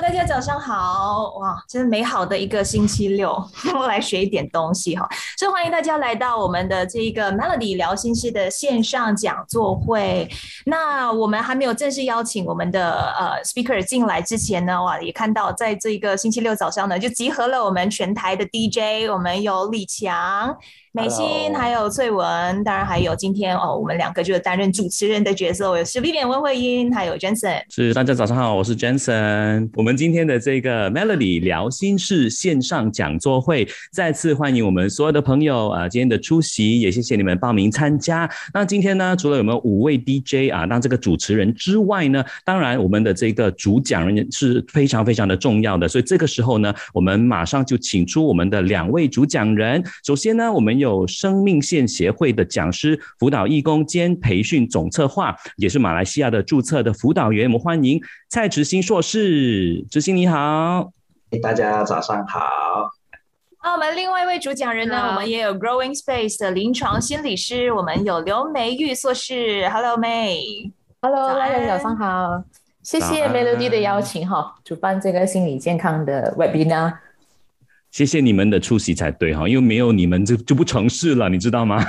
大家早上好！哇，真美好的一个星期六，我来学一点东西哈。所以欢迎大家来到我们的这一个 Melody 聊心事的线上讲座会。那我们还没有正式邀请我们的呃 speaker 进来之前呢，哇，也看到在这个星期六早上呢，就集合了我们全台的 DJ，我们有李强。美心，还有翠文，当然还有今天哦，我们两个就是担任主持人的角色，我是 Vivian 温慧英，还有 Jensen。是大家早上好，我是 Jensen。我们今天的这个 Melody 聊心事线上讲座会，再次欢迎我们所有的朋友啊，今天的出席，也谢谢你们报名参加。那今天呢，除了我们五位 DJ 啊，当这个主持人之外呢，当然我们的这个主讲人是非常非常的重要的，所以这个时候呢，我们马上就请出我们的两位主讲人。首先呢，我们有。有生命线协会的讲师、辅导义工兼培训总策划，也是马来西亚的注册的辅导员。我们欢迎蔡执新硕士，执新你好，大家早上好。那我们另外一位主讲人呢，我们也有 Growing Space 的临床心理师，我们有刘梅玉硕士。Hello May，Hello 大家早上好，谢谢 Melody 的邀请哈，主办这个心理健康的 Webinar。谢谢你们的出席才对哈，因为没有你们就就不成事了，你知道吗？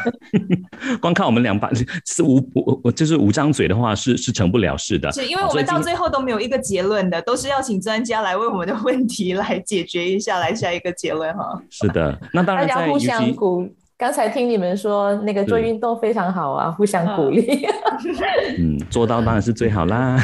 光看我们两把是五我我就是五张嘴的话是是成不了事的。是因为我们到最后都没有一个结论的，都是要请专家来为我们的问题来解决一下，来下一个结论哈。是的，那当然大家互相鼓。刚才听你们说那个做运动非常好啊，互相鼓励。嗯，做到当然是最好啦。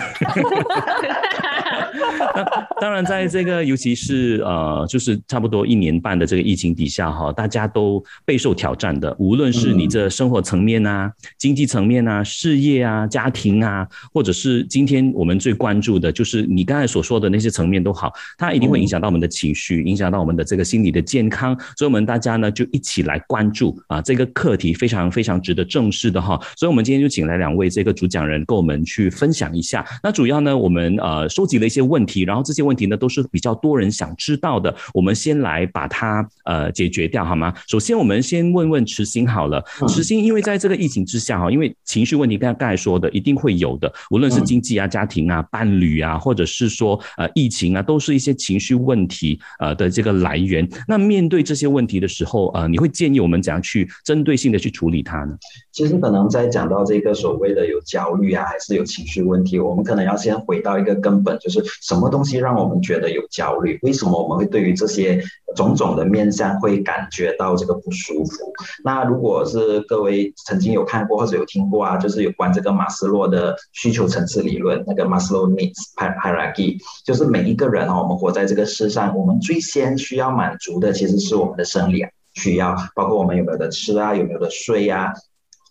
那 当然，在这个尤其是呃，就是差不多一年半的这个疫情底下哈，大家都备受挑战的。无论是你这生活层面啊、经济层面啊、事业啊、家庭啊，或者是今天我们最关注的，就是你刚才所说的那些层面都好，它一定会影响到我们的情绪，影响到我们的这个心理的健康。所以，我们大家呢就一起来关注啊，这个课题非常非常值得正视的哈。所以，我们今天就请来两位这个主讲人跟我们去分享一下。那主要呢，我们呃收集了一些问题，然后这些问题呢都是比较多人想知道的，我们先来把它呃解决掉好吗？首先我们先问问池心好了，池心，因为在这个疫情之下哈，因为情绪问题，刚才刚才说的一定会有的，无论是经济啊、家庭啊、伴侣啊，或者是说呃疫情啊，都是一些情绪问题呃的这个来源。那面对这些问题的时候，呃，你会建议我们怎样去针对性的去处理它呢？其实可能在讲到这个所谓的有焦虑啊，还是有情绪问题，我们可能要先回到一个根本，就是什么东西让我们觉得有焦虑？为什么我们会对于这些种种的面相会感觉到这个不舒服？那如果是各位曾经有看过或者有听过啊，就是有关这个马斯洛的需求层次理论，那个 Maslow needs hierarchy，就是每一个人啊，我们活在这个世上，我们最先需要满足的其实是我们的生理需要，包括我们有没有的吃啊，有没有的睡啊。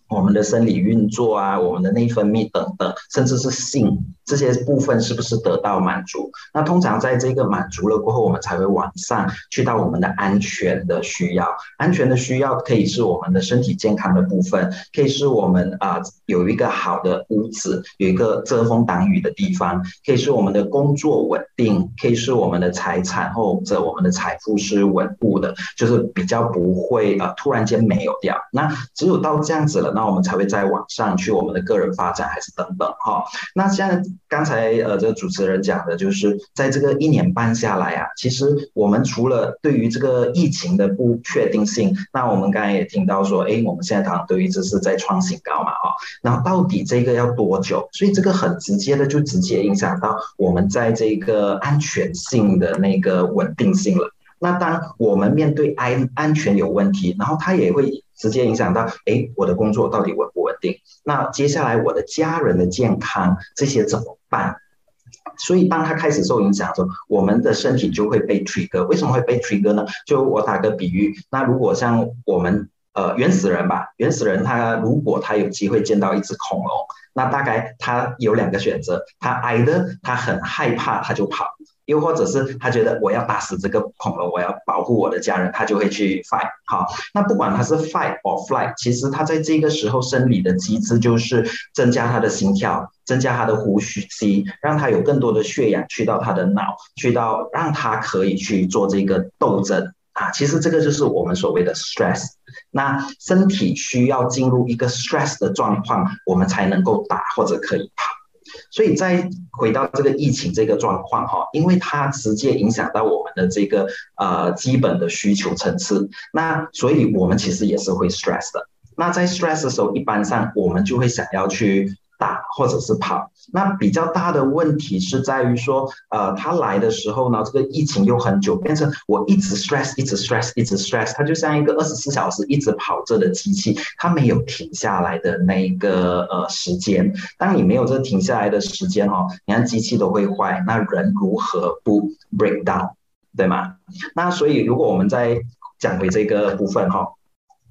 我们的生理运作啊，我们的内分泌等等，甚至是性这些部分是不是得到满足？那通常在这个满足了过后，我们才会往上去到我们的安全的需要。安全的需要可以是我们的身体健康的部分，可以是我们啊有一个好的屋子，有一个遮风挡雨的地方，可以是我们的工作稳定，可以是我们的财产或者我们的财富是稳固的，就是比较不会啊突然间没有掉。那只有到这样子了。那我们才会再往上去，我们的个人发展还是等等哈。那像刚才呃这个主持人讲的，就是在这个一年半下来啊，其实我们除了对于这个疫情的不确定性，那我们刚才也听到说，哎，我们现在好像都一直是在创新高嘛哈。然后到底这个要多久？所以这个很直接的就直接影响到我们在这个安全性的那个稳定性了。那当我们面对安安全有问题，然后它也会。直接影响到，哎，我的工作到底稳不稳定？那接下来我的家人的健康这些怎么办？所以当他开始受影响的时候，我们的身体就会被 trigger。为什么会被 trigger 呢？就我打个比喻，那如果像我们呃原始人吧，原始人他如果他有机会见到一只恐龙，那大概他有两个选择，他挨的他很害怕，他就跑。又或者是他觉得我要打死这个恐龙，我要保护我的家人，他就会去 fight。好，那不管他是 fight or flight，其实他在这个时候生理的机制就是增加他的心跳，增加他的呼吸，让他有更多的血氧去到他的脑，去到让他可以去做这个斗争啊。其实这个就是我们所谓的 stress。那身体需要进入一个 stress 的状况，我们才能够打或者可以跑。所以再回到这个疫情这个状况哈，因为它直接影响到我们的这个呃基本的需求层次，那所以我们其实也是会 stress 的。那在 stress 的时候，一般上我们就会想要去。打或者是跑，那比较大的问题是在于说，呃，他来的时候呢，这个疫情又很久，变成我一直 stress，一直 stress，一直 stress，它就像一个二十四小时一直跑着的机器，它没有停下来的那一个呃时间。当你没有这停下来的时间哦，你看机器都会坏，那人如何不 break down，对吗？那所以如果我们再讲回这个部分哈。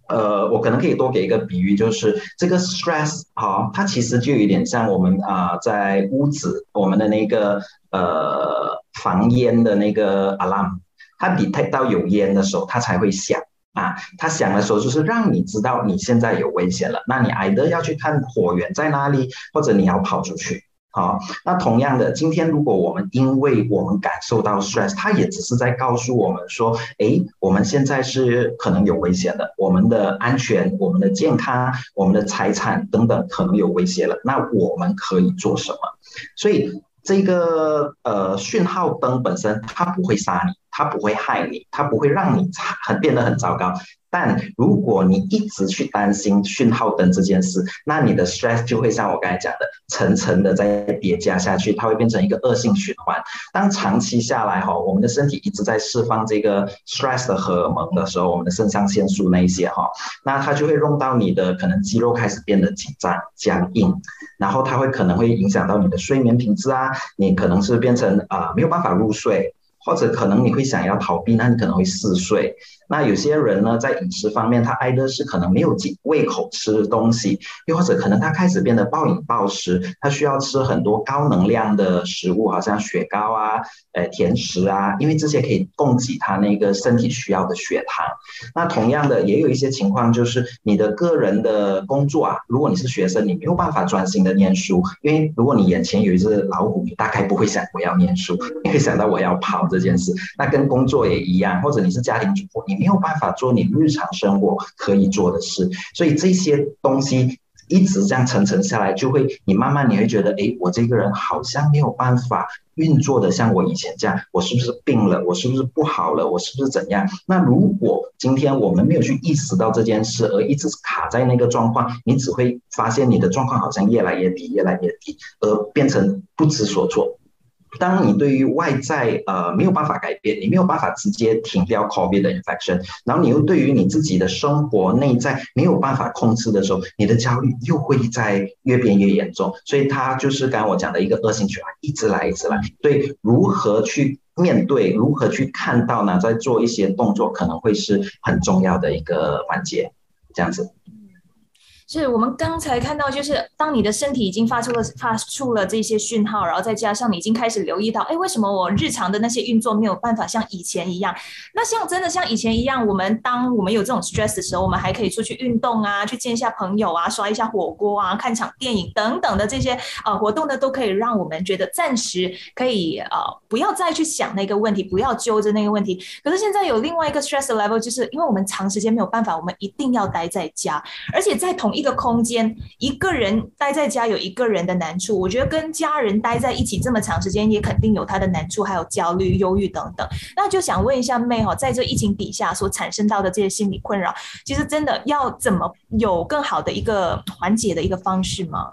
呃，我可能可以多给一个比喻，就是这个 stress 哈，它其实就有点像我们啊，在屋子我们的那个呃防烟的那个 alarm，它 detect 到有烟的时候，它才会响啊。它响的时候就是让你知道你现在有危险了，那你 either 要去看火源在哪里，或者你要跑出去。好，那同样的，今天如果我们因为我们感受到 stress，它也只是在告诉我们说，哎，我们现在是可能有危险的，我们的安全、我们的健康、我们的财产等等可能有威胁了，那我们可以做什么？所以这个呃讯号灯本身它不会杀你，它不会害你，它不会让你很变得很糟糕。但如果你一直去担心讯号灯这件事，那你的 stress 就会像我刚才讲的，层层的在叠加下去，它会变成一个恶性循环。当长期下来哈，我们的身体一直在释放这个 stress 的荷尔蒙的时候，我们的肾上腺素那一些哈，那它就会用到你的可能肌肉开始变得紧张、僵硬，然后它会可能会影响到你的睡眠品质啊，你可能是变成啊没有办法入睡。或者可能你会想要逃避，那你可能会嗜睡。那有些人呢，在饮食方面，他挨的是可能没有胃口吃东西，又或者可能他开始变得暴饮暴食，他需要吃很多高能量的食物，好像雪糕啊、呃甜食啊，因为这些可以供给他那个身体需要的血糖。那同样的，也有一些情况就是你的个人的工作啊，如果你是学生，你没有办法专心的念书，因为如果你眼前有一只老虎，你大概不会想我要念书，你会想到我要跑。这件事，那跟工作也一样，或者你是家庭主妇，你没有办法做你日常生活可以做的事，所以这些东西一直这样层层下来，就会你慢慢你会觉得，哎，我这个人好像没有办法运作的像我以前这样，我是不是病了？我是不是不好了？我是不是怎样？那如果今天我们没有去意识到这件事，而一直卡在那个状况，你只会发现你的状况好像越来越低，越来越低，而变成不知所措。当你对于外在呃没有办法改变，你没有办法直接停掉 COVID 的 infection，然后你又对于你自己的生活内在没有办法控制的时候，你的焦虑又会在越变越严重。所以它就是刚刚我讲的一个恶性循环，一直来一直来。所以如何去面对，如何去看到呢？在做一些动作，可能会是很重要的一个环节，这样子。是我们刚才看到，就是当你的身体已经发出了发出了这些讯号，然后再加上你已经开始留意到，哎，为什么我日常的那些运作没有办法像以前一样？那像真的像以前一样，我们当我们有这种 stress 的时候，我们还可以出去运动啊，去见一下朋友啊，刷一下火锅啊，看场电影等等的这些呃活动呢，都可以让我们觉得暂时可以呃不要再去想那个问题，不要揪着那个问题。可是现在有另外一个 stress level，就是因为我们长时间没有办法，我们一定要待在家，而且在同一个空间，一个人待在家有一个人的难处。我觉得跟家人待在一起这么长时间，也肯定有他的难处，还有焦虑、忧郁等等。那就想问一下妹哈，在这疫情底下所产生到的这些心理困扰，其实真的要怎么有更好的一个缓解的一个方式吗？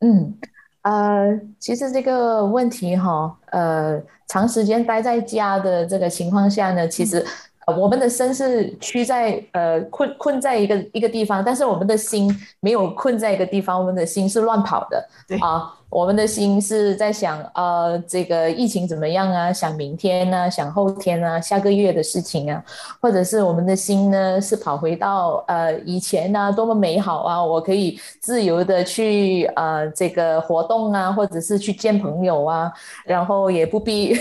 嗯，呃，其实这个问题哈，呃，长时间待在家的这个情况下呢，其实。我们的身是屈在呃困困在一个一个地方，但是我们的心没有困在一个地方，我们的心是乱跑的。对啊。我们的心是在想，呃，这个疫情怎么样啊？想明天呢？想后天啊？下个月的事情啊？或者是我们的心呢，是跑回到呃以前呢，多么美好啊！我可以自由的去呃这个活动啊，或者是去见朋友啊，然后也不必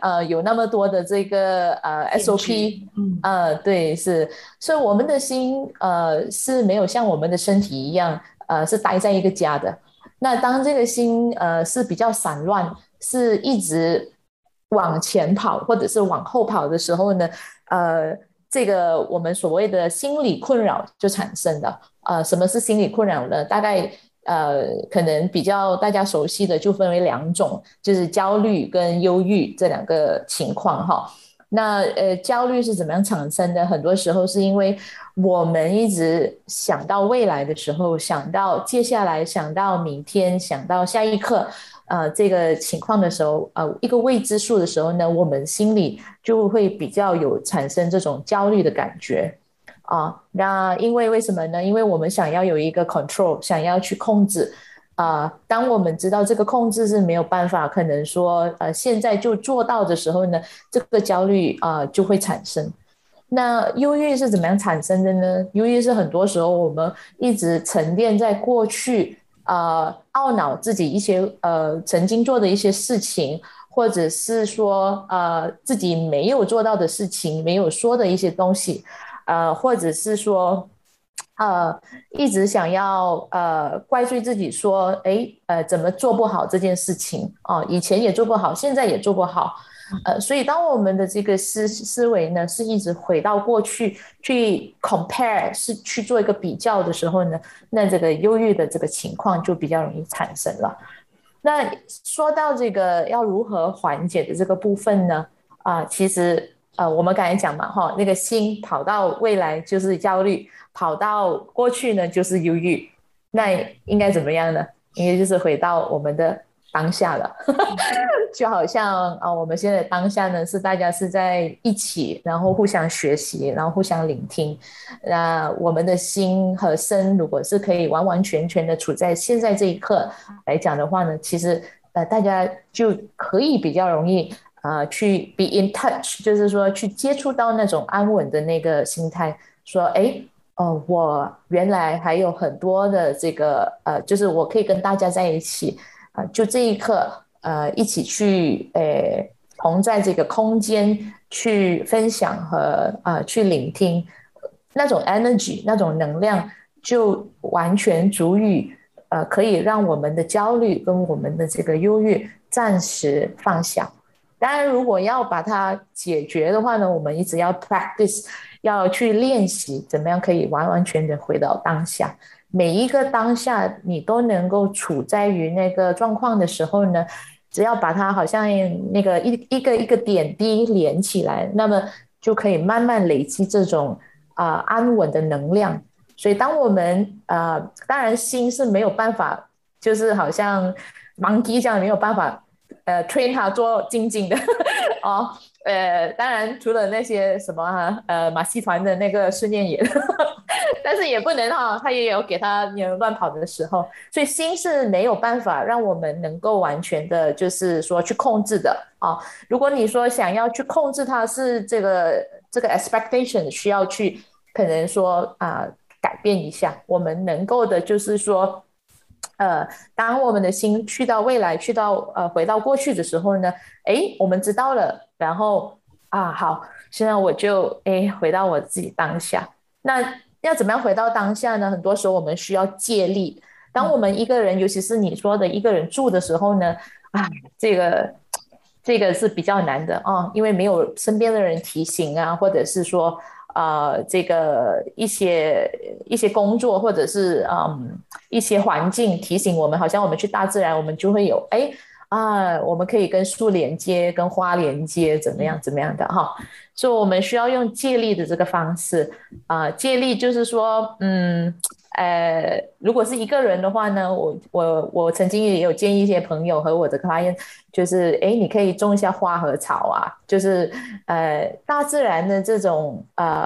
呃有那么多的这个呃 SOP，嗯，呃，对，是，所以我们的心呃是没有像我们的身体一样，呃，是待在一个家的。那当这个心呃是比较散乱，是一直往前跑或者是往后跑的时候呢，呃，这个我们所谓的心理困扰就产生的。呃，什么是心理困扰呢？大概呃，可能比较大家熟悉的就分为两种，就是焦虑跟忧郁这两个情况哈。那呃，焦虑是怎么样产生的？很多时候是因为我们一直想到未来的时候，想到接下来，想到明天，想到下一刻，呃，这个情况的时候，呃，一个未知数的时候呢，我们心里就会比较有产生这种焦虑的感觉啊。那因为为什么呢？因为我们想要有一个 control，想要去控制。啊，当我们知道这个控制是没有办法，可能说呃现在就做到的时候呢，这个焦虑啊就会产生。那忧郁是怎么样产生的呢？忧郁是很多时候我们一直沉淀在过去，呃，懊恼自己一些呃曾经做的一些事情，或者是说呃自己没有做到的事情，没有说的一些东西，呃，或者是说。呃，一直想要呃怪罪自己，说，哎，呃，怎么做不好这件事情哦，以前也做不好，现在也做不好，呃，所以当我们的这个思思维呢，是一直回到过去去 compare，是去做一个比较的时候呢，那这个忧郁的这个情况就比较容易产生了。那说到这个要如何缓解的这个部分呢？啊，其实呃，我们刚才讲嘛，哈，那个心跑到未来就是焦虑。跑到过去呢，就是忧郁，那应该怎么样呢？应该就是回到我们的当下了，就好像啊，我们现在当下呢，是大家是在一起，然后互相学习，然后互相聆听。那我们的心和身，如果是可以完完全全的处在现在这一刻来讲的话呢，其实呃，大家就可以比较容易啊，去 be in touch，就是说去接触到那种安稳的那个心态，说哎。哦，我原来还有很多的这个呃，就是我可以跟大家在一起啊，就这一刻呃，一起去呃，同在这个空间去分享和啊，去聆听那种 energy 那种能量，就完全足以呃，可以让我们的焦虑跟我们的这个忧郁暂时放下。当然，如果要把它解决的话呢，我们一直要 practice。要去练习怎么样可以完完全全回到当下，每一个当下你都能够处在于那个状况的时候呢，只要把它好像那个一一个一个点滴连起来，那么就可以慢慢累积这种啊安稳的能量。所以当我们啊，当然心是没有办法，就是好像盲击这样没有办法呃 train 它做静静的 哦。呃，当然，除了那些什么哈，呃，马戏团的那个训练员，但是也不能哈，他也有给他有乱跑的时候，所以心是没有办法让我们能够完全的，就是说去控制的啊。如果你说想要去控制它，是这个这个 expectation 需要去可能说啊改变一下，我们能够的就是说。呃，当我们的心去到未来，去到呃回到过去的时候呢，哎，我们知道了，然后啊，好，现在我就哎回到我自己当下。那要怎么样回到当下呢？很多时候我们需要借力。当我们一个人，尤其是你说的一个人住的时候呢，啊，这个这个是比较难的啊，因为没有身边的人提醒啊，或者是说。啊，这个一些一些工作，或者是嗯一些环境提醒我们，好像我们去大自然，我们就会有哎啊，我们可以跟树连接，跟花连接，怎么样怎么样的哈。所以，我们需要用借力的这个方式啊，借力就是说，嗯。呃，如果是一个人的话呢，我我我曾经也有建议一些朋友和我的 client，就是哎，你可以种一下花和草啊，就是呃，大自然的这种呃，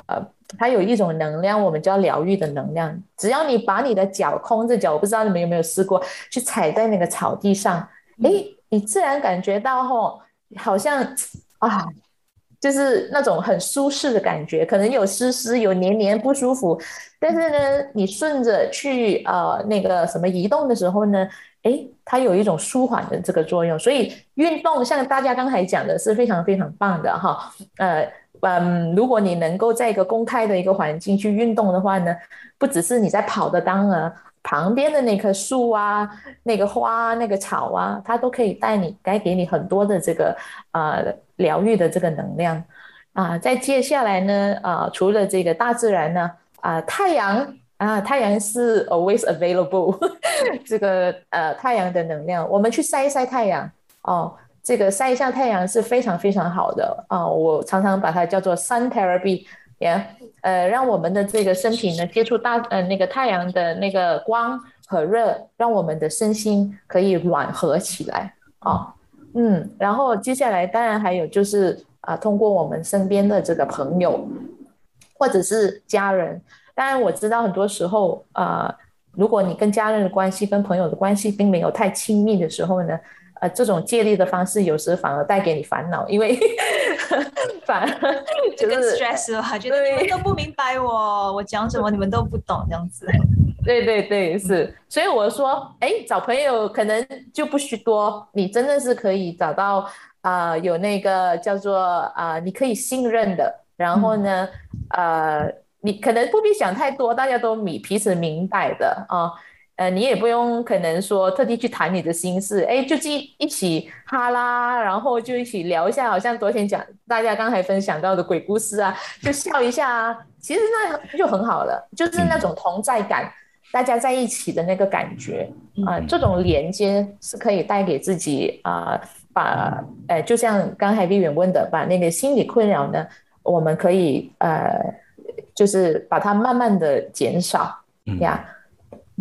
它有一种能量，我们叫疗愈的能量。只要你把你的脚空着脚，我不知道你们有没有试过去踩在那个草地上，哎，你自然感觉到吼，好像啊。就是那种很舒适的感觉，可能有湿湿、有黏黏不舒服，但是呢，你顺着去呃那个什么移动的时候呢，哎，它有一种舒缓的这个作用。所以运动像大家刚才讲的是非常非常棒的哈。呃嗯，如果你能够在一个公开的一个环境去运动的话呢，不只是你在跑的当儿，旁边的那棵树啊、那个花、那个草啊，它都可以带你该给你很多的这个呃。疗愈的这个能量啊，在接下来呢啊，除了这个大自然呢啊，太阳啊，太阳是 always available，这个呃太阳的能量，我们去晒一晒太阳哦。这个晒一下太阳是非常非常好的啊！我常常把它叫做 sun therapy，也呃，让我们的这个身体呢接触大呃那个太阳的那个光和热，让我们的身心可以暖和起来啊。嗯，然后接下来当然还有就是啊，通过我们身边的这个朋友或者是家人，当然我知道很多时候啊，如果你跟家人的关系跟朋友的关系并没有太亲密的时候呢。呃，这种借力的方式有时反而带给你烦恼，因为 反而就更 stress 了，觉得你们都不明白我，我讲什么你们都不懂这样子。对对对，是，所以我说，哎，找朋友可能就不需多，你真的是可以找到啊，有那个叫做啊，你可以信任的，然后呢，呃，你可能不必想太多，大家都米彼此明白的啊。呃，你也不用可能说特地去谈你的心事，哎，就一一起哈啦，然后就一起聊一下，好像昨天讲大家刚才分享到的鬼故事啊，就笑一下啊，其实那就很好了，就是那种同在感，大家在一起的那个感觉啊，这种连接是可以带给自己啊，把呃，就像刚才丽远问的，把那个心理困扰呢，我们可以呃，就是把它慢慢的减少呀。嗯，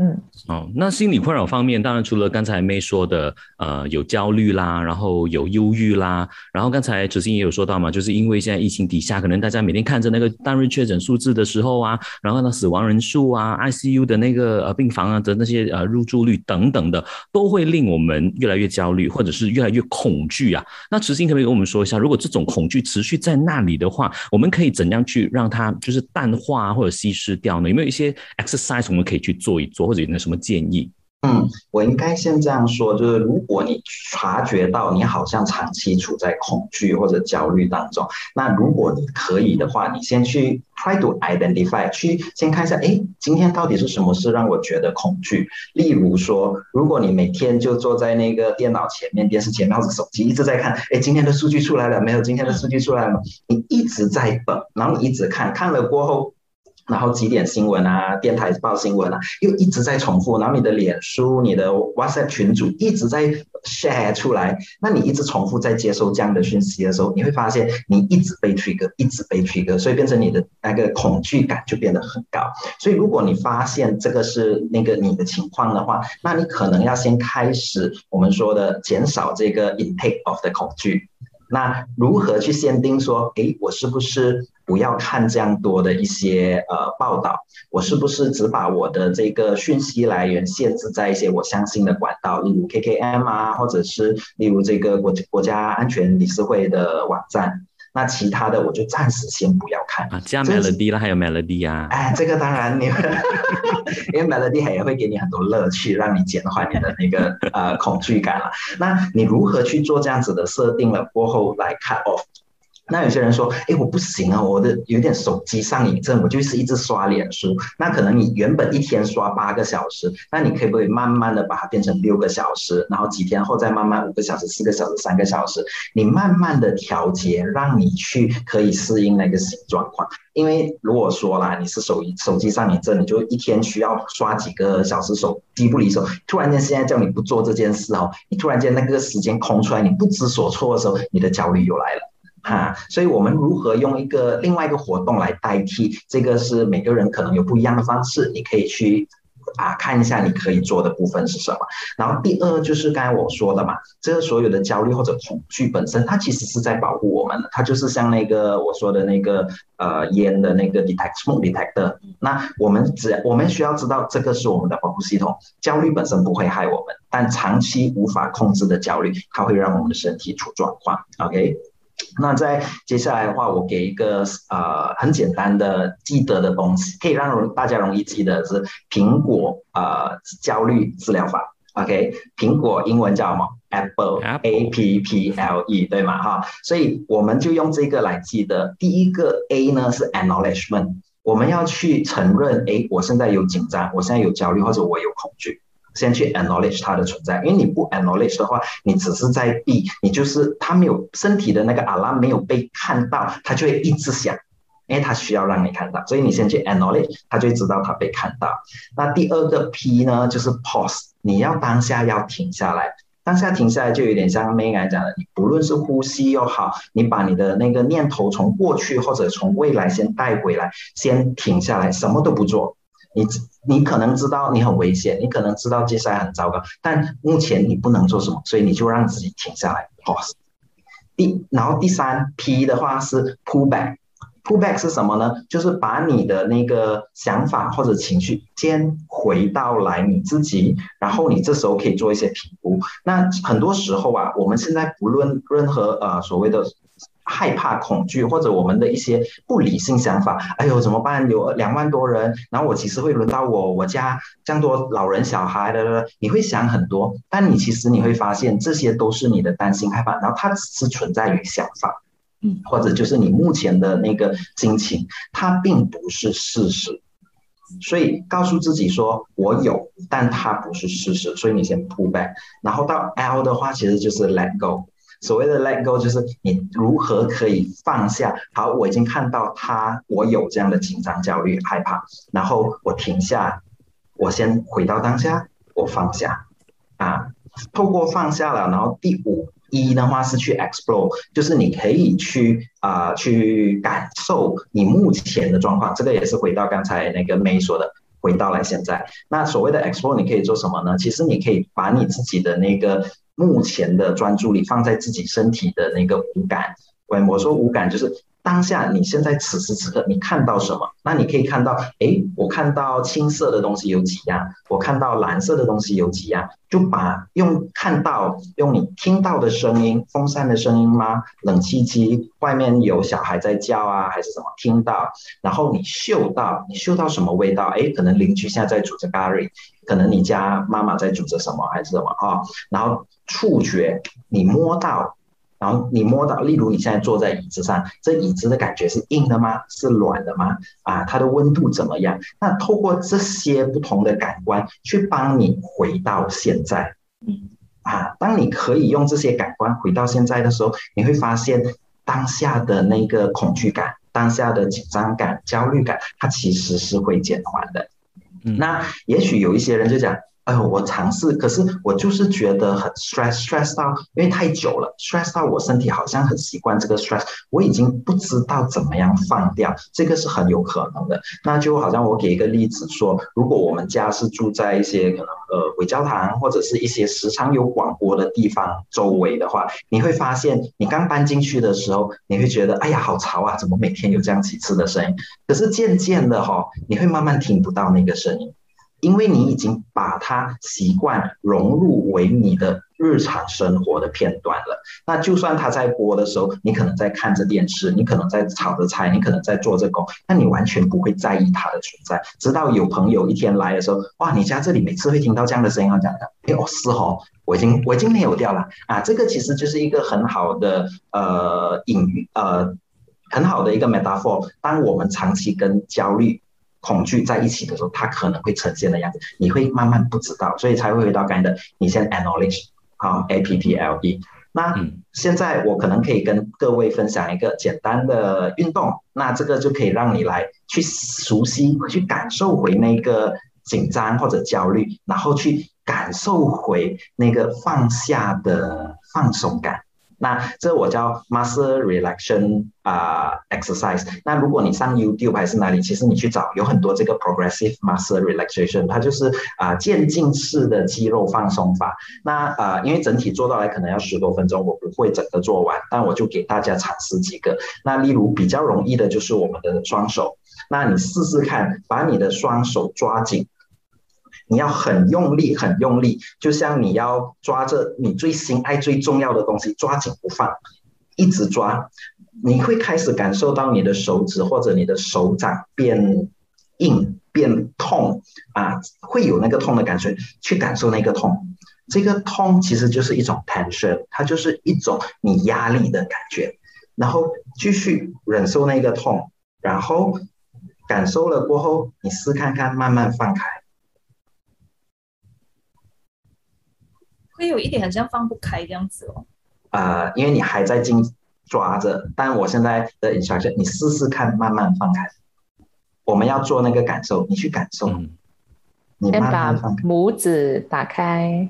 嗯哦，那心理困扰方面，当然除了刚才妹说的，呃，有焦虑啦，然后有忧郁啦，然后刚才执行也有说到嘛，就是因为现在疫情底下，可能大家每天看着那个单日确诊数字的时候啊，然后呢，死亡人数啊，ICU 的那个呃病房啊的那些呃入住率等等的，都会令我们越来越焦虑，或者是越来越恐惧啊。那执行可不可以跟我们说一下，如果这种恐惧持续在那里的话，我们可以怎样去让它就是淡化或者稀释掉呢？有没有一些 exercise 我们可以去做一做？或者有没有什么建议？嗯，我应该先这样说，就是如果你察觉到你好像长期处在恐惧或者焦虑当中，那如果你可以的话，你先去 try to identify，去先看一下，哎，今天到底是什么事让我觉得恐惧？例如说，如果你每天就坐在那个电脑前面、电视前面或者手机一直在看，哎，今天的数据出来了没有？今天的数据出来了吗？你一直在等，然后你一直看，看了过后。然后几点新闻啊，电台报新闻啊，又一直在重复。然后你的脸书、你的 WhatsApp 群组一直在 share 出来，那你一直重复在接收这样的讯息的时候，你会发现你一直被 trigger，一直被 trigger，所以变成你的那个恐惧感就变得很高。所以如果你发现这个是那个你的情况的话，那你可能要先开始我们说的减少这个 intake of 的恐惧。那如何去限定说，诶，我是不是不要看这样多的一些呃报道？我是不是只把我的这个讯息来源限制在一些我相信的管道，例如 KKM 啊，或者是例如这个国国家安全理事会的网站？那其他的我就暂时先不要看啊，加 melody 了，还有 melody 啊，哎，这个当然你，因为 melody 也会给你很多乐趣，让你减缓你的那个呃恐惧感了。那你如何去做这样子的设定了过后来看 off？那有些人说，哎，我不行啊，我的有点手机上瘾症，我就是一直刷脸书。那可能你原本一天刷八个小时，那你可以不可以慢慢的把它变成六个小时，然后几天后再慢慢五个小时、四个小时、三个小时，你慢慢的调节，让你去可以适应那个新状况。因为如果说啦，你是手手机上瘾症，你就一天需要刷几个小时手机不离手，突然间现在叫你不做这件事哦，你突然间那个时间空出来，你不知所措的时候，你的焦虑又来了。哈，所以我们如何用一个另外一个活动来代替？这个是每个人可能有不一样的方式，你可以去啊看一下你可以做的部分是什么。然后第二就是刚才我说的嘛，这个所有的焦虑或者恐惧本身，它其实是在保护我们的，它就是像那个我说的那个呃烟的那个 detect smoke detector。那我们只我们需要知道这个是我们的保护系统，焦虑本身不会害我们，但长期无法控制的焦虑，它会让我们的身体出状况。OK。那在接下来的话，我给一个呃很简单的记得的东西，可以让大家容易记得是苹果呃焦虑治疗法。OK，苹果英文叫什么？Apple，A P P L E，对吗？哈，所以我们就用这个来记得。第一个 A 呢是 Acknowledgement，我们要去承认，哎，我现在有紧张，我现在有焦虑，或者我有恐惧。先去 acknowledge 它的存在，因为你不 acknowledge 的话，你只是在避，你就是它没有身体的那个 alarm 没有被看到，它就会一直响。因为他需要让你看到，所以你先去 acknowledge，他就知道他被看到。那第二个 P 呢，就是 pause，你要当下要停下来。当下停下来就有点像 May 刚才讲的，你不论是呼吸又好，你把你的那个念头从过去或者从未来先带回来，先停下来，什么都不做。你你可能知道你很危险，你可能知道接下来很糟糕，但目前你不能做什么，所以你就让自己停下来，pause。第然后第三 P 的话是 pull back。Pullback 是什么呢？就是把你的那个想法或者情绪先回到来你自己，然后你这时候可以做一些评估。那很多时候啊，我们现在不论任何呃所谓的害怕、恐惧或者我们的一些不理性想法，哎呦怎么办？有两万多人，然后我其实会轮到我，我家这样多老人小孩的，你会想很多，但你其实你会发现这些都是你的担心害怕，然后它只是存在于想法。嗯，或者就是你目前的那个心情，它并不是事实，所以告诉自己说我有，但它不是事实，所以你先 pull back，然后到 L 的话，其实就是 let go。所谓的 let go 就是你如何可以放下。好，我已经看到他，我有这样的紧张、焦虑、害怕，然后我停下，我先回到当下，我放下，啊，透过放下了，然后第五。一的话是去 explore，就是你可以去啊去感受你目前的状况，这个也是回到刚才那个 May 说的，回到了现在。那所谓的 explore，你可以做什么呢？其实你可以把你自己的那个目前的专注力放在自己身体的那个五感。我，我说五感就是。当下你现在此时此刻你看到什么？那你可以看到，哎，我看到青色的东西有几样，我看到蓝色的东西有几样，就把用看到用你听到的声音，风扇的声音吗？冷气机外面有小孩在叫啊，还是什么？听到，然后你嗅到，你嗅到什么味道？哎，可能邻居现在在煮着咖喱，可能你家妈妈在煮着什么，还是什么啊？然后触觉，你摸到。然后你摸到，例如你现在坐在椅子上，这椅子的感觉是硬的吗？是软的吗？啊，它的温度怎么样？那透过这些不同的感官去帮你回到现在，嗯，啊，当你可以用这些感官回到现在的时候，你会发现当下的那个恐惧感、当下的紧张感、焦虑感，它其实是会减缓的。嗯，那也许有一些人就讲。哎呦，我尝试，可是我就是觉得很 stress，stress 到，因为太久了，stress 到我身体好像很习惯这个 stress，我已经不知道怎么样放掉，这个是很有可能的。那就好像我给一个例子说，如果我们家是住在一些可能呃伪教堂或者是一些时常有广播的地方周围的话，你会发现你刚搬进去的时候，你会觉得哎呀好吵啊，怎么每天有这样几次的声音？可是渐渐的哈，你会慢慢听不到那个声音。因为你已经把它习惯融入为你的日常生活的片段了，那就算他在播的时候，你可能在看着电视，你可能在炒着菜，你可能在做着工，那你完全不会在意它的存在。直到有朋友一天来的时候，哇，你家这里每次会听到这样的声音，我讲的，哎哦是哦，我已经我已经没有掉了啊，这个其实就是一个很好的呃隐喻呃很好的一个 metaphor。当我们长期跟焦虑。恐惧在一起的时候，它可能会呈现的样子，你会慢慢不知道，所以才会回到刚才的，你先 acknowledge，好，A P P L E。那现在我可能可以跟各位分享一个简单的运动，那这个就可以让你来去熟悉、去感受回那个紧张或者焦虑，然后去感受回那个放下的放松感。那这我叫 muscle relaxation 啊 exercise。那如果你上 YouTube 还是哪里，其实你去找有很多这个 progressive muscle relaxation，它就是啊渐进式的肌肉放松法。那啊因为整体做到来可能要十多分钟，我不会整个做完，但我就给大家尝试几个。那例如比较容易的就是我们的双手，那你试试看，把你的双手抓紧。你要很用力，很用力，就像你要抓着你最心爱、最重要的东西，抓紧不放，一直抓，你会开始感受到你的手指或者你的手掌变硬、变痛啊，会有那个痛的感觉，去感受那个痛。这个痛其实就是一种 tension，它就是一种你压力的感觉，然后继续忍受那个痛，然后感受了过后，你试看看，慢慢放开。会有一点好像放不开这样子哦。啊，因为你还在紧抓着，但我现在的 instruction，你试试看，慢慢放开。我们要做那个感受，你去感受，你慢慢放开，拇指打开，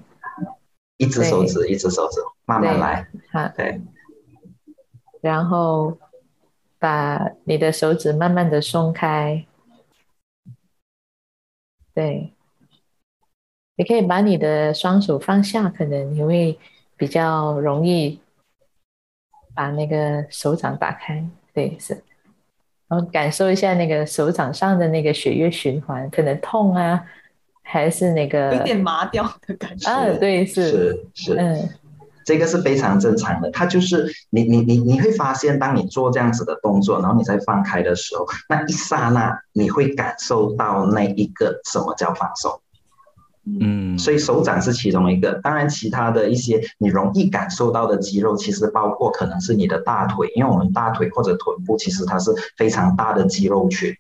一只手指，一只手指，慢慢来，好，对，然后把你的手指慢慢的松开，对，你可以把你的双手放下，可能你会比较容易把那个手掌打开，对，是。然后感受一下那个手掌上的那个血液循环，可能痛啊，还是那个有点麻掉的感觉啊？对，是是是，嗯，这个是非常正常的。它就是你你你你会发现，当你做这样子的动作，然后你再放开的时候，那一刹那你会感受到那一个什么叫放松。嗯，所以手掌是其中一个，当然其他的一些你容易感受到的肌肉，其实包括可能是你的大腿，因为我们大腿或者臀部其实它是非常大的肌肉群。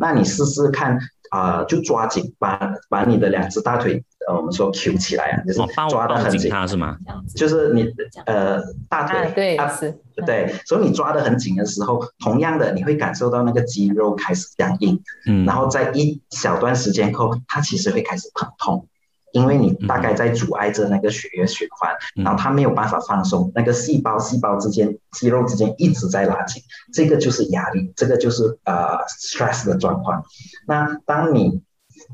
那你试试看，啊，就抓紧把把你的两只大腿，呃，我们说 Q 起来啊，就是抓的很紧，是吗？就是你呃大腿，对，是，对，所以你抓的很紧的时候，同样的你会感受到那个肌肉开始僵硬，嗯，然后在一小段时间后，它其实会开始疼痛。因为你大概在阻碍着那个血液循环，然后它没有办法放松，那个细胞细胞之间、肌肉之间一直在拉紧，这个就是压力，这个就是呃 stress 的状况。那当你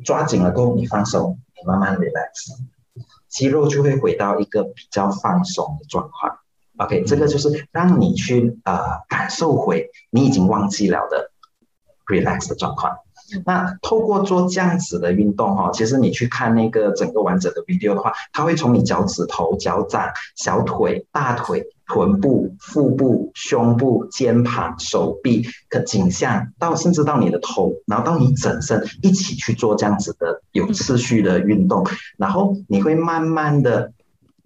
抓紧了过后，你放松，你慢慢 relax，肌肉就会回到一个比较放松的状况。OK，这个就是让你去呃感受回你已经忘记了的 relax 的状况。那透过做这样子的运动哈，其实你去看那个整个完整的 video 的话，它会从你脚趾头、脚掌、小腿、大腿、臀部、腹部、胸部、肩膀、手臂的颈项，到甚至到你的头，然后到你整身一起去做这样子的有次序的运动，然后你会慢慢的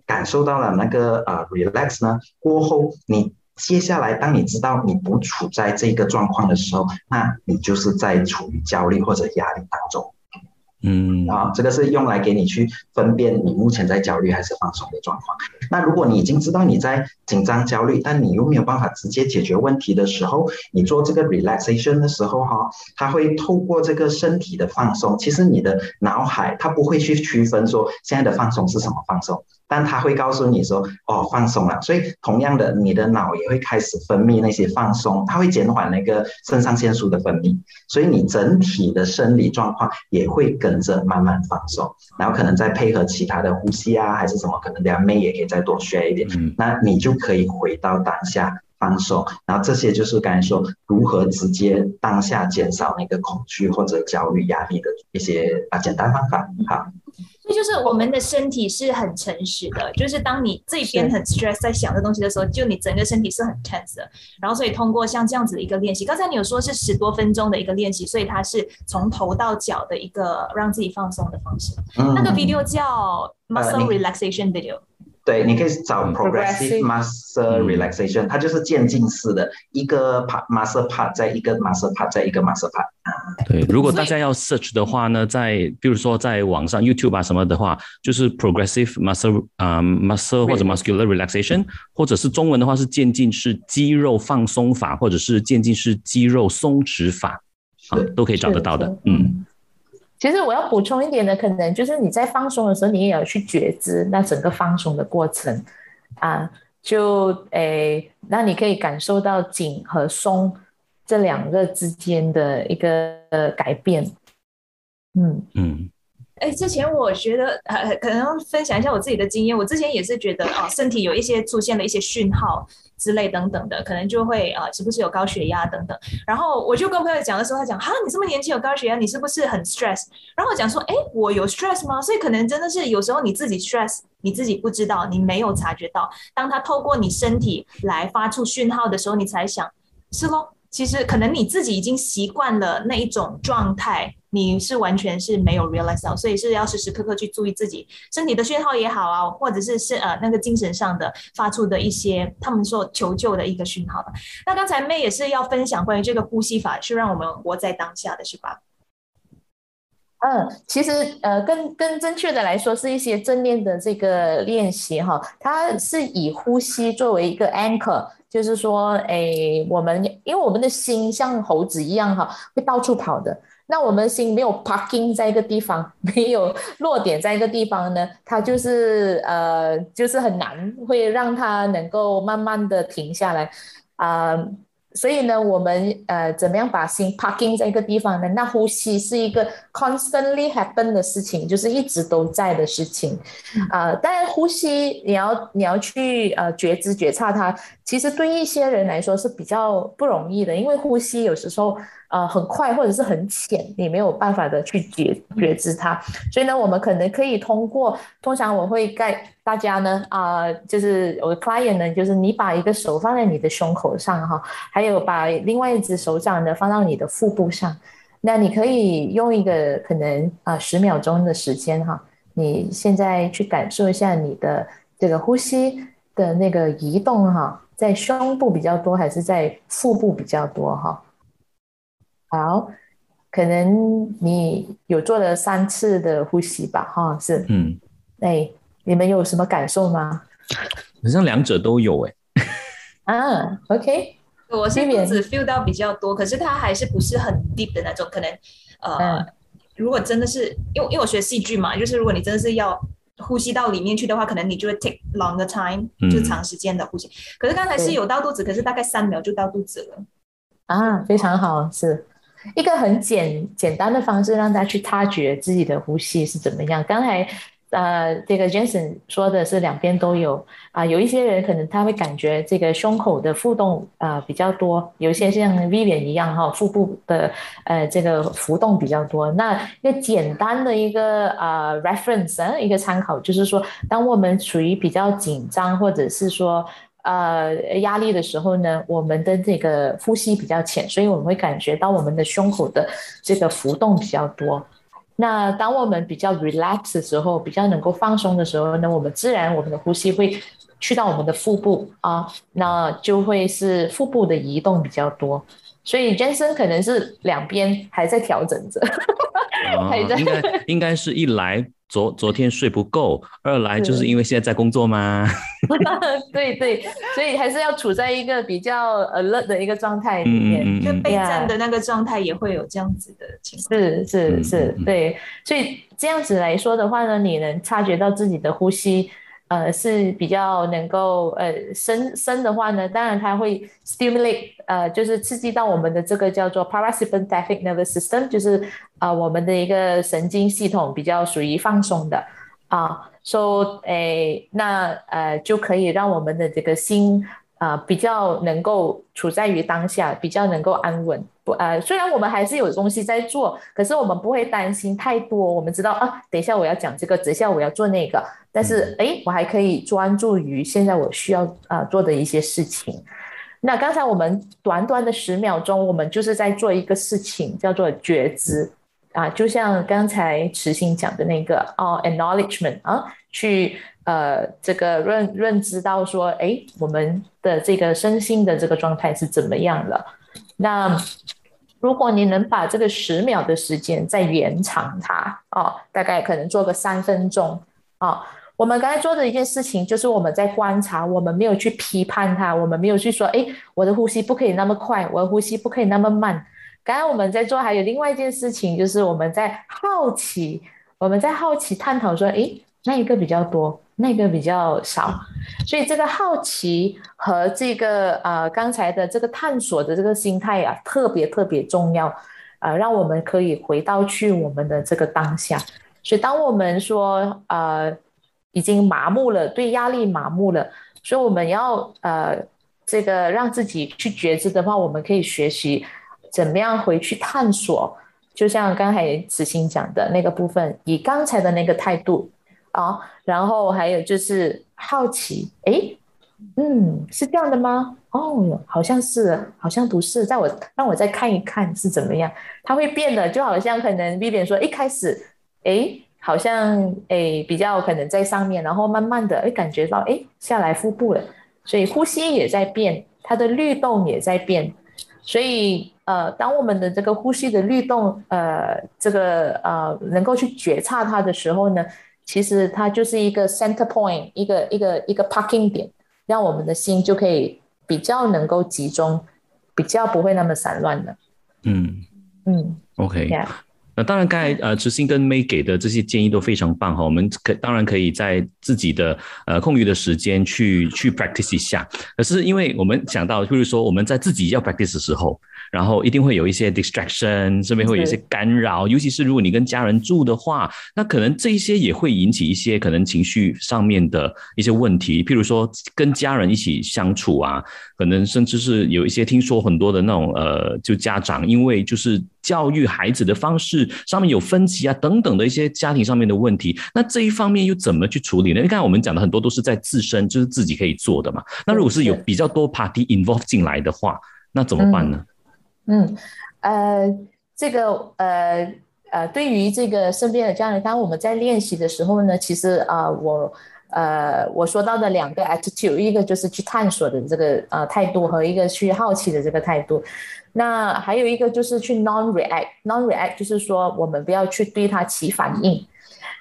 感受到了那个呃 relax 呢，过后你。接下来，当你知道你不处在这个状况的时候，那你就是在处于焦虑或者压力当中。嗯，啊，这个是用来给你去分辨你目前在焦虑还是放松的状况。那如果你已经知道你在紧张、焦虑，但你又没有办法直接解决问题的时候，你做这个 relaxation 的时候，哈，它会透过这个身体的放松，其实你的脑海它不会去区分说现在的放松是什么放松。但他会告诉你说：“哦，放松了。”所以同样的，你的脑也会开始分泌那些放松，它会减缓那个肾上腺素的分泌，所以你整体的生理状况也会跟着慢慢放松。然后可能再配合其他的呼吸啊，还是什么，可能两妹也可以再多学一点。那你就可以回到当下放松。然后这些就是刚才说如何直接当下减少那个恐惧或者焦虑压力的一些啊简单方法。好。就是我们的身体是很诚实的，就是当你这边很 stress 在想这东西的时候，就你整个身体是很 tense 的。然后所以通过像这样子的一个练习，刚才你有说是十多分钟的一个练习，所以它是从头到脚的一个让自己放松的方式。那个 video 叫 muscle relaxation video。对，你可以找 progressive muscle relaxation，它就是渐进式的，一个 part muscle part 在一个 muscle part 在一个 muscle part。对，如果大家要 search 的话呢，在比如说在网上 YouTube 啊什么的话，就是 progressive muscle 啊 muscle 或者 muscular relaxation，或者是中文的话是渐进式肌肉放松法，或者是渐进式肌肉松弛法，啊，都可以找得到的，嗯。其实我要补充一点的，可能就是你在放松的时候，你也要去觉知那整个放松的过程啊，就诶，那你可以感受到紧和松这两个之间的一个改变。嗯嗯，哎，之前我觉得呃，可能分享一下我自己的经验，我之前也是觉得啊，身体有一些出现了一些讯号。之类等等的，可能就会啊，是不是有高血压等等？然后我就跟朋友讲的时候，他讲哈，你这么年轻有高血压，你是不是很 stress？然后我讲说，哎，我有 stress 吗？所以可能真的是有时候你自己 stress，你自己不知道，你没有察觉到。当他透过你身体来发出讯号的时候，你才想，是咯。其实可能你自己已经习惯了那一种状态，你是完全是没有 realize 到，所以是要时时刻刻去注意自己身体的讯号也好啊，或者是是呃那个精神上的发出的一些他们说求救的一个讯号那刚才妹也是要分享关于这个呼吸法，是让我们活在当下的是吧？嗯，其实呃，更更正确的来说，是一些正念的这个练习哈，它是以呼吸作为一个 anchor，就是说，哎，我们因为我们的心像猴子一样哈，会到处跑的。那我们心没有 parking 在一个地方，没有落点在一个地方呢，它就是呃，就是很难会让它能够慢慢的停下来啊。所以呢，我们呃怎么样把心 parking 在一个地方呢？那呼吸是一个 constantly happen 的事情，就是一直都在的事情啊。当然，呼吸你要你要去呃觉知觉察它，其实对一些人来说是比较不容易的，因为呼吸有时候。呃，很快或者是很浅，你没有办法的去觉觉知它，所以呢，我们可能可以通过，通常我会带大家呢，啊，就是我的 client 呢，就是你把一个手放在你的胸口上哈，还有把另外一只手掌呢放到你的腹部上，那你可以用一个可能啊十秒钟的时间哈，你现在去感受一下你的这个呼吸的那个移动哈，在胸部比较多还是在腹部比较多哈？好，可能你有做了三次的呼吸吧，哈，是，嗯，哎，你们有什么感受吗？好像两者都有，哎，啊，OK，我是肚子 feel 到比较多，可是它还是不是很 deep 的那种，可能，呃，如果真的是，因为因为我学戏剧嘛，就是如果你真的是要呼吸到里面去的话，可能你就会 take longer time，就长时间的呼吸。可是刚才是有到肚子，可是大概三秒就到肚子了，啊，非常好，是。一个很简简单的方式，让大家去察觉自己的呼吸是怎么样。刚才呃，这个 Jason 说的是两边都有啊，有一些人可能他会感觉这个胸口的浮动啊比较多，有一些像 Vivian 一样哈，腹部的呃这个浮动比较多。那一个简单的一个啊 reference 一个参考，就是说，当我们处于比较紧张或者是说。呃，压力的时候呢，我们的这个呼吸比较浅，所以我们会感觉到我们的胸口的这个浮动比较多。那当我们比较 relax 的时候，比较能够放松的时候呢，我们自然我们的呼吸会去到我们的腹部啊，那就会是腹部的移动比较多。所以 Jason 可能是两边还在调整着，应该应该是一来。昨昨天睡不够，二来就是因为现在在工作吗？对对，所以还是要处在一个比较 alert 的一个状态里面，就备战的那个状态也会有这样子的情况。是是是，对，所以这样子来说的话呢，你能察觉到自己的呼吸。呃，是比较能够呃深深的话呢，当然它会 stimulate，呃，就是刺激到我们的这个叫做 parasympathetic nervous system，就是啊我们的一个神经系统比较属于放松的啊，so 诶那呃就可以让我们的这个心。啊，比较能够处在于当下，比较能够安稳。不，呃，虽然我们还是有东西在做，可是我们不会担心太多。我们知道啊，等一下我要讲这个，等一下我要做那个，但是哎，我还可以专注于现在我需要啊做的一些事情。那刚才我们短短的十秒钟，我们就是在做一个事情，叫做觉知啊，就像刚才慈心讲的那个哦，acknowledgement 啊，去。呃，这个认认知到说，哎，我们的这个身心的这个状态是怎么样了？那如果你能把这个十秒的时间再延长它，哦，大概可能做个三分钟，啊，我们刚才做的一件事情就是我们在观察，我们没有去批判它，我们没有去说，哎，我的呼吸不可以那么快，我的呼吸不可以那么慢。刚刚我们在做还有另外一件事情，就是我们在好奇，我们在好奇探讨说，哎，那一个比较多。那个比较少，所以这个好奇和这个呃刚才的这个探索的这个心态啊，特别特别重要啊，让我们可以回到去我们的这个当下。所以当我们说呃已经麻木了，对压力麻木了，所以我们要呃这个让自己去觉知的话，我们可以学习怎么样回去探索，就像刚才子欣讲的那个部分，以刚才的那个态度。啊，然后还有就是好奇，哎，嗯，是这样的吗？哦，好像是，好像不是，在我让我再看一看是怎么样，它会变的，就好像可能 Vivian 说一开始，哎，好像诶比较可能在上面，然后慢慢的诶感觉到诶下来腹部了，所以呼吸也在变，它的律动也在变，所以。呃，当我们的这个呼吸的律动，呃，这个呃，能够去觉察它的时候呢，其实它就是一个 center point，一个一个一个 parking 点，让我们的心就可以比较能够集中，比较不会那么散乱的。嗯嗯，OK。那当然，刚才呃，池心跟 May 给的这些建议都非常棒哈。我们可当然可以在自己的呃空余的时间去去 practice 一下。可是因为我们想到，就是说我们在自己要 practice 的时候。然后一定会有一些 distraction，身边会有一些干扰，尤其是如果你跟家人住的话，那可能这一些也会引起一些可能情绪上面的一些问题。譬如说跟家人一起相处啊，可能甚至是有一些听说很多的那种呃，就家长因为就是教育孩子的方式上面有分歧啊等等的一些家庭上面的问题，那这一方面又怎么去处理呢？你看我们讲的很多都是在自身就是自己可以做的嘛。那如果是有比较多 party involve 进来的话，那怎么办呢？嗯，呃，这个呃呃，对于这个身边的家人，当我们在练习的时候呢，其实啊，我呃我说到的两个 attitude，一个就是去探索的这个呃态度，和一个去好奇的这个态度。那还有一个就是去 non react，non react 就是说我们不要去对它起反应。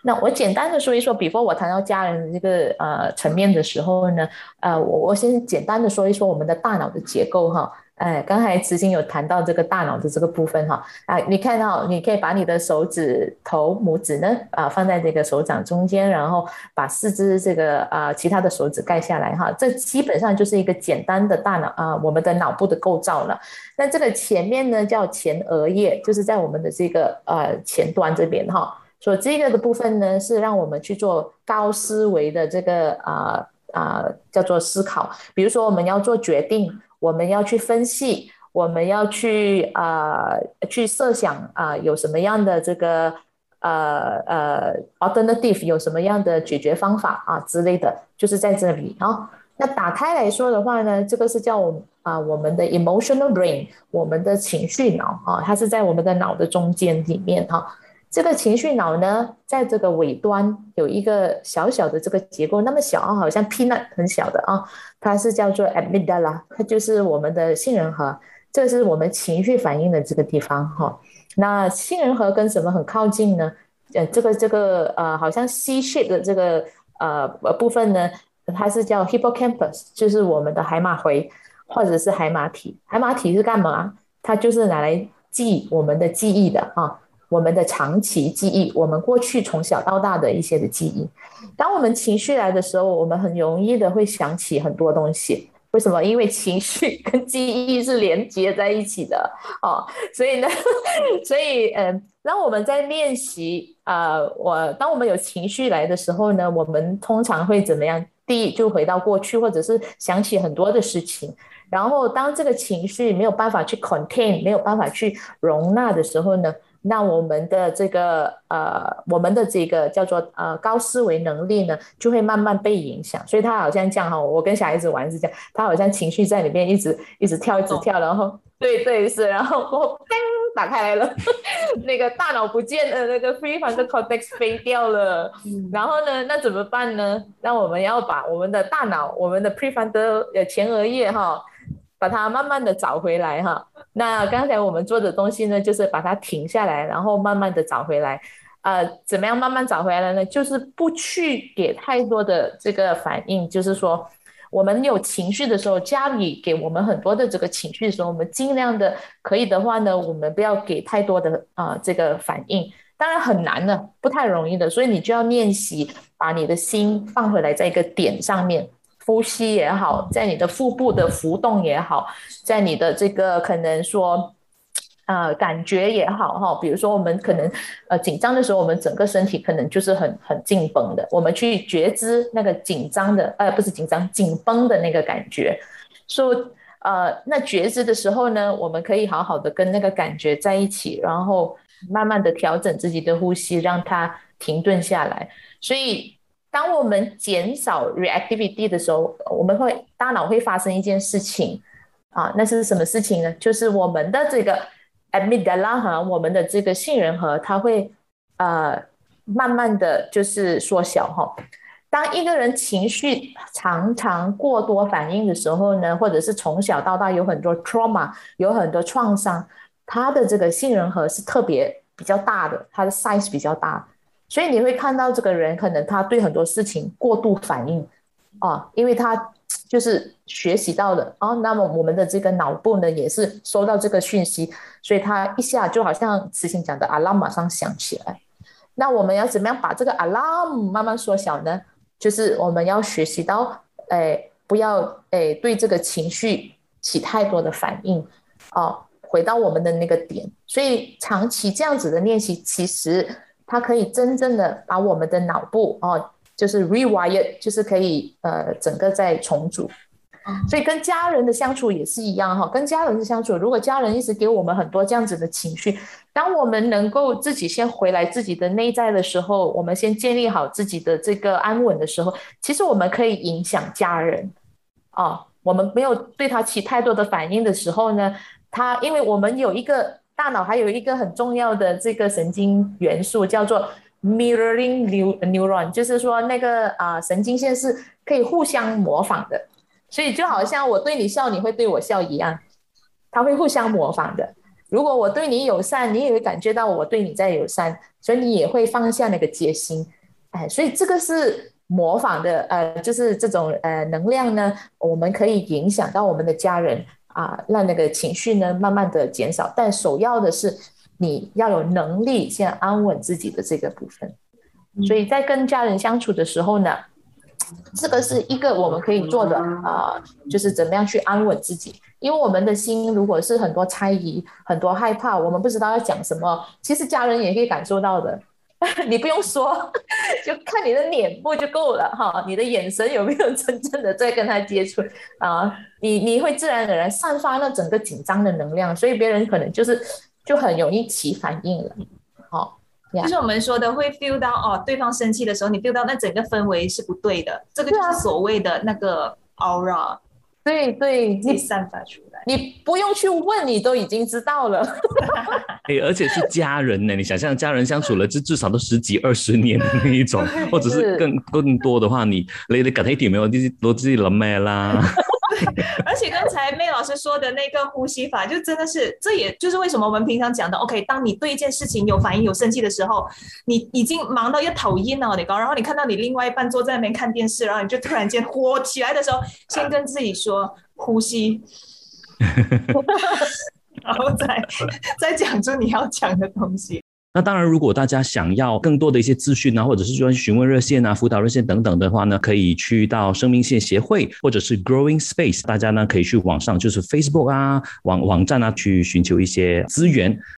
那我简单的说一说比 e 我谈到家人这个呃层面的时候呢，呃，我我先简单的说一说我们的大脑的结构哈。哎，刚才慈心有谈到这个大脑的这个部分哈，啊，你看到你可以把你的手指头、拇指呢啊放在这个手掌中间，然后把四肢这个啊其他的手指盖下来哈，这基本上就是一个简单的大脑啊我们的脑部的构造了。那这个前面呢叫前额叶，就是在我们的这个呃前端这边哈，所以这个的部分呢是让我们去做高思维的这个啊啊叫做思考，比如说我们要做决定。我们要去分析，我们要去啊，去设想啊，有什么样的这个呃呃 alternative，有什么样的解决方法啊之类的，就是在这里啊。那打开来说的话呢，这个是叫我啊我们的 emotional brain，我们的情绪脑啊，它是在我们的脑的中间里面哈。这个情绪脑呢，在这个尾端有一个小小的这个结构，那么小啊，好像 peanut 很小的啊，它是叫做 amygdala，它就是我们的杏仁核，这是我们情绪反应的这个地方哈。那杏仁核跟什么很靠近呢？呃，这个这个呃，好像 C shape 的这个呃部分呢，它是叫 hippocampus，就是我们的海马回或者是海马体。海马体是干嘛？它就是拿来记我们的记忆的啊。我们的长期记忆，我们过去从小到大的一些的记忆，当我们情绪来的时候，我们很容易的会想起很多东西。为什么？因为情绪 跟记忆是连接在一起的哦。所以呢，所以嗯，当我们在练习啊，我当我们有情绪来的时候呢，我们通常会怎么样？第一，就回到过去，或者是想起很多的事情。然后，当这个情绪没有办法去 contain，没有办法去容纳的时候呢？那我们的这个呃，我们的这个叫做呃高思维能力呢，就会慢慢被影响。所以他好像这样哈，我跟小孩子玩是这样，他好像情绪在里面一直一直跳，一直跳，然后对对是，然后我噔打开来了，那个大脑不见了，那个 prefrontal cortex 飞掉了。然后呢，那怎么办呢？那我们要把我们的大脑，我们的 prefrontal 呃前额叶哈。把它慢慢的找回来哈，那刚才我们做的东西呢，就是把它停下来，然后慢慢的找回来，呃，怎么样慢慢找回来呢？就是不去给太多的这个反应，就是说我们有情绪的时候，家里给我们很多的这个情绪的时候，我们尽量的可以的话呢，我们不要给太多的啊这个反应，当然很难的，不太容易的，所以你就要练习把你的心放回来在一个点上面。呼吸也好，在你的腹部的浮动也好，在你的这个可能说，呃，感觉也好哈。比如说，我们可能呃紧张的时候，我们整个身体可能就是很很紧绷的。我们去觉知那个紧张的，呃，不是紧张，紧绷的那个感觉。说呃，那觉知的时候呢，我们可以好好的跟那个感觉在一起，然后慢慢的调整自己的呼吸，让它停顿下来。所以。当我们减少 reactivity 的时候，我们会大脑会发生一件事情啊，那是什么事情呢？就是我们的这个 amygdala 哈，我们的这个杏仁核，它会呃慢慢的就是缩小哈。当一个人情绪常常过多反应的时候呢，或者是从小到大有很多 trauma，有很多创伤，他的这个杏仁核是特别比较大的，他的 size 比较大，所以你会看到这个人可能他对很多事情过度反应啊，因为他。就是学习到的啊，那么我们的这个脑部呢，也是收到这个讯息，所以他一下就好像慈心讲的 alarm 马上响起来。那我们要怎么样把这个 alarm 慢慢缩小呢？就是我们要学习到，哎，不要哎对这个情绪起太多的反应哦，回到我们的那个点。所以长期这样子的练习，其实它可以真正的把我们的脑部哦。就是 rewire，就是可以呃整个再重组，所以跟家人的相处也是一样哈。跟家人的相处，如果家人一直给我们很多这样子的情绪，当我们能够自己先回来自己的内在的时候，我们先建立好自己的这个安稳的时候，其实我们可以影响家人啊。我们没有对他起太多的反应的时候呢，他因为我们有一个大脑还有一个很重要的这个神经元素叫做。Mirroring neuron 就是说那个啊神经线是可以互相模仿的，所以就好像我对你笑，你会对我笑一样，它会互相模仿的。如果我对你友善，你也会感觉到我对你在友善，所以你也会放下那个戒心。哎，所以这个是模仿的，呃，就是这种呃能量呢，我们可以影响到我们的家人啊，让那个情绪呢慢慢的减少。但首要的是。你要有能力先安稳自己的这个部分，所以在跟家人相处的时候呢，这个是一个我们可以做的啊，就是怎么样去安稳自己。因为我们的心如果是很多猜疑、很多害怕，我们不知道要讲什么，其实家人也可以感受到的。你不用说，就看你的脸部就够了哈，你的眼神有没有真正的在跟他接触啊？你你会自然而然散发那整个紧张的能量，所以别人可能就是。就很容易起反应了，好，就是我们说的会 feel 到哦，对方生气的时候，你 feel 到那整个氛围是不对的，这个就是所谓的那个 aura，对对，你散发出来，你不用去问，你都已经知道了。哎，而且是家人呢，你想象家人相处了，至至少都十几二十年的那一种，或者是更更多的话，你你你隔一点没有，你都自己了咩啦？而且刚才妹老师说的那个呼吸法，就真的是，这也就是为什么我们平常讲的，OK，当你对一件事情有反应、有生气的时候，你已经忙到要讨厌了，你搞，然后你看到你另外一半坐在那边看电视，然后你就突然间火起来的时候，先跟自己说呼吸，然后再 再讲出你要讲的东西。那当然，如果大家想要更多的一些资讯啊，或者是说询问热线啊、辅导热线等等的话呢，可以去到生命线协会或者是 Growing Space，大家呢可以去网上就是 Facebook 啊网网站啊去寻求一些资源。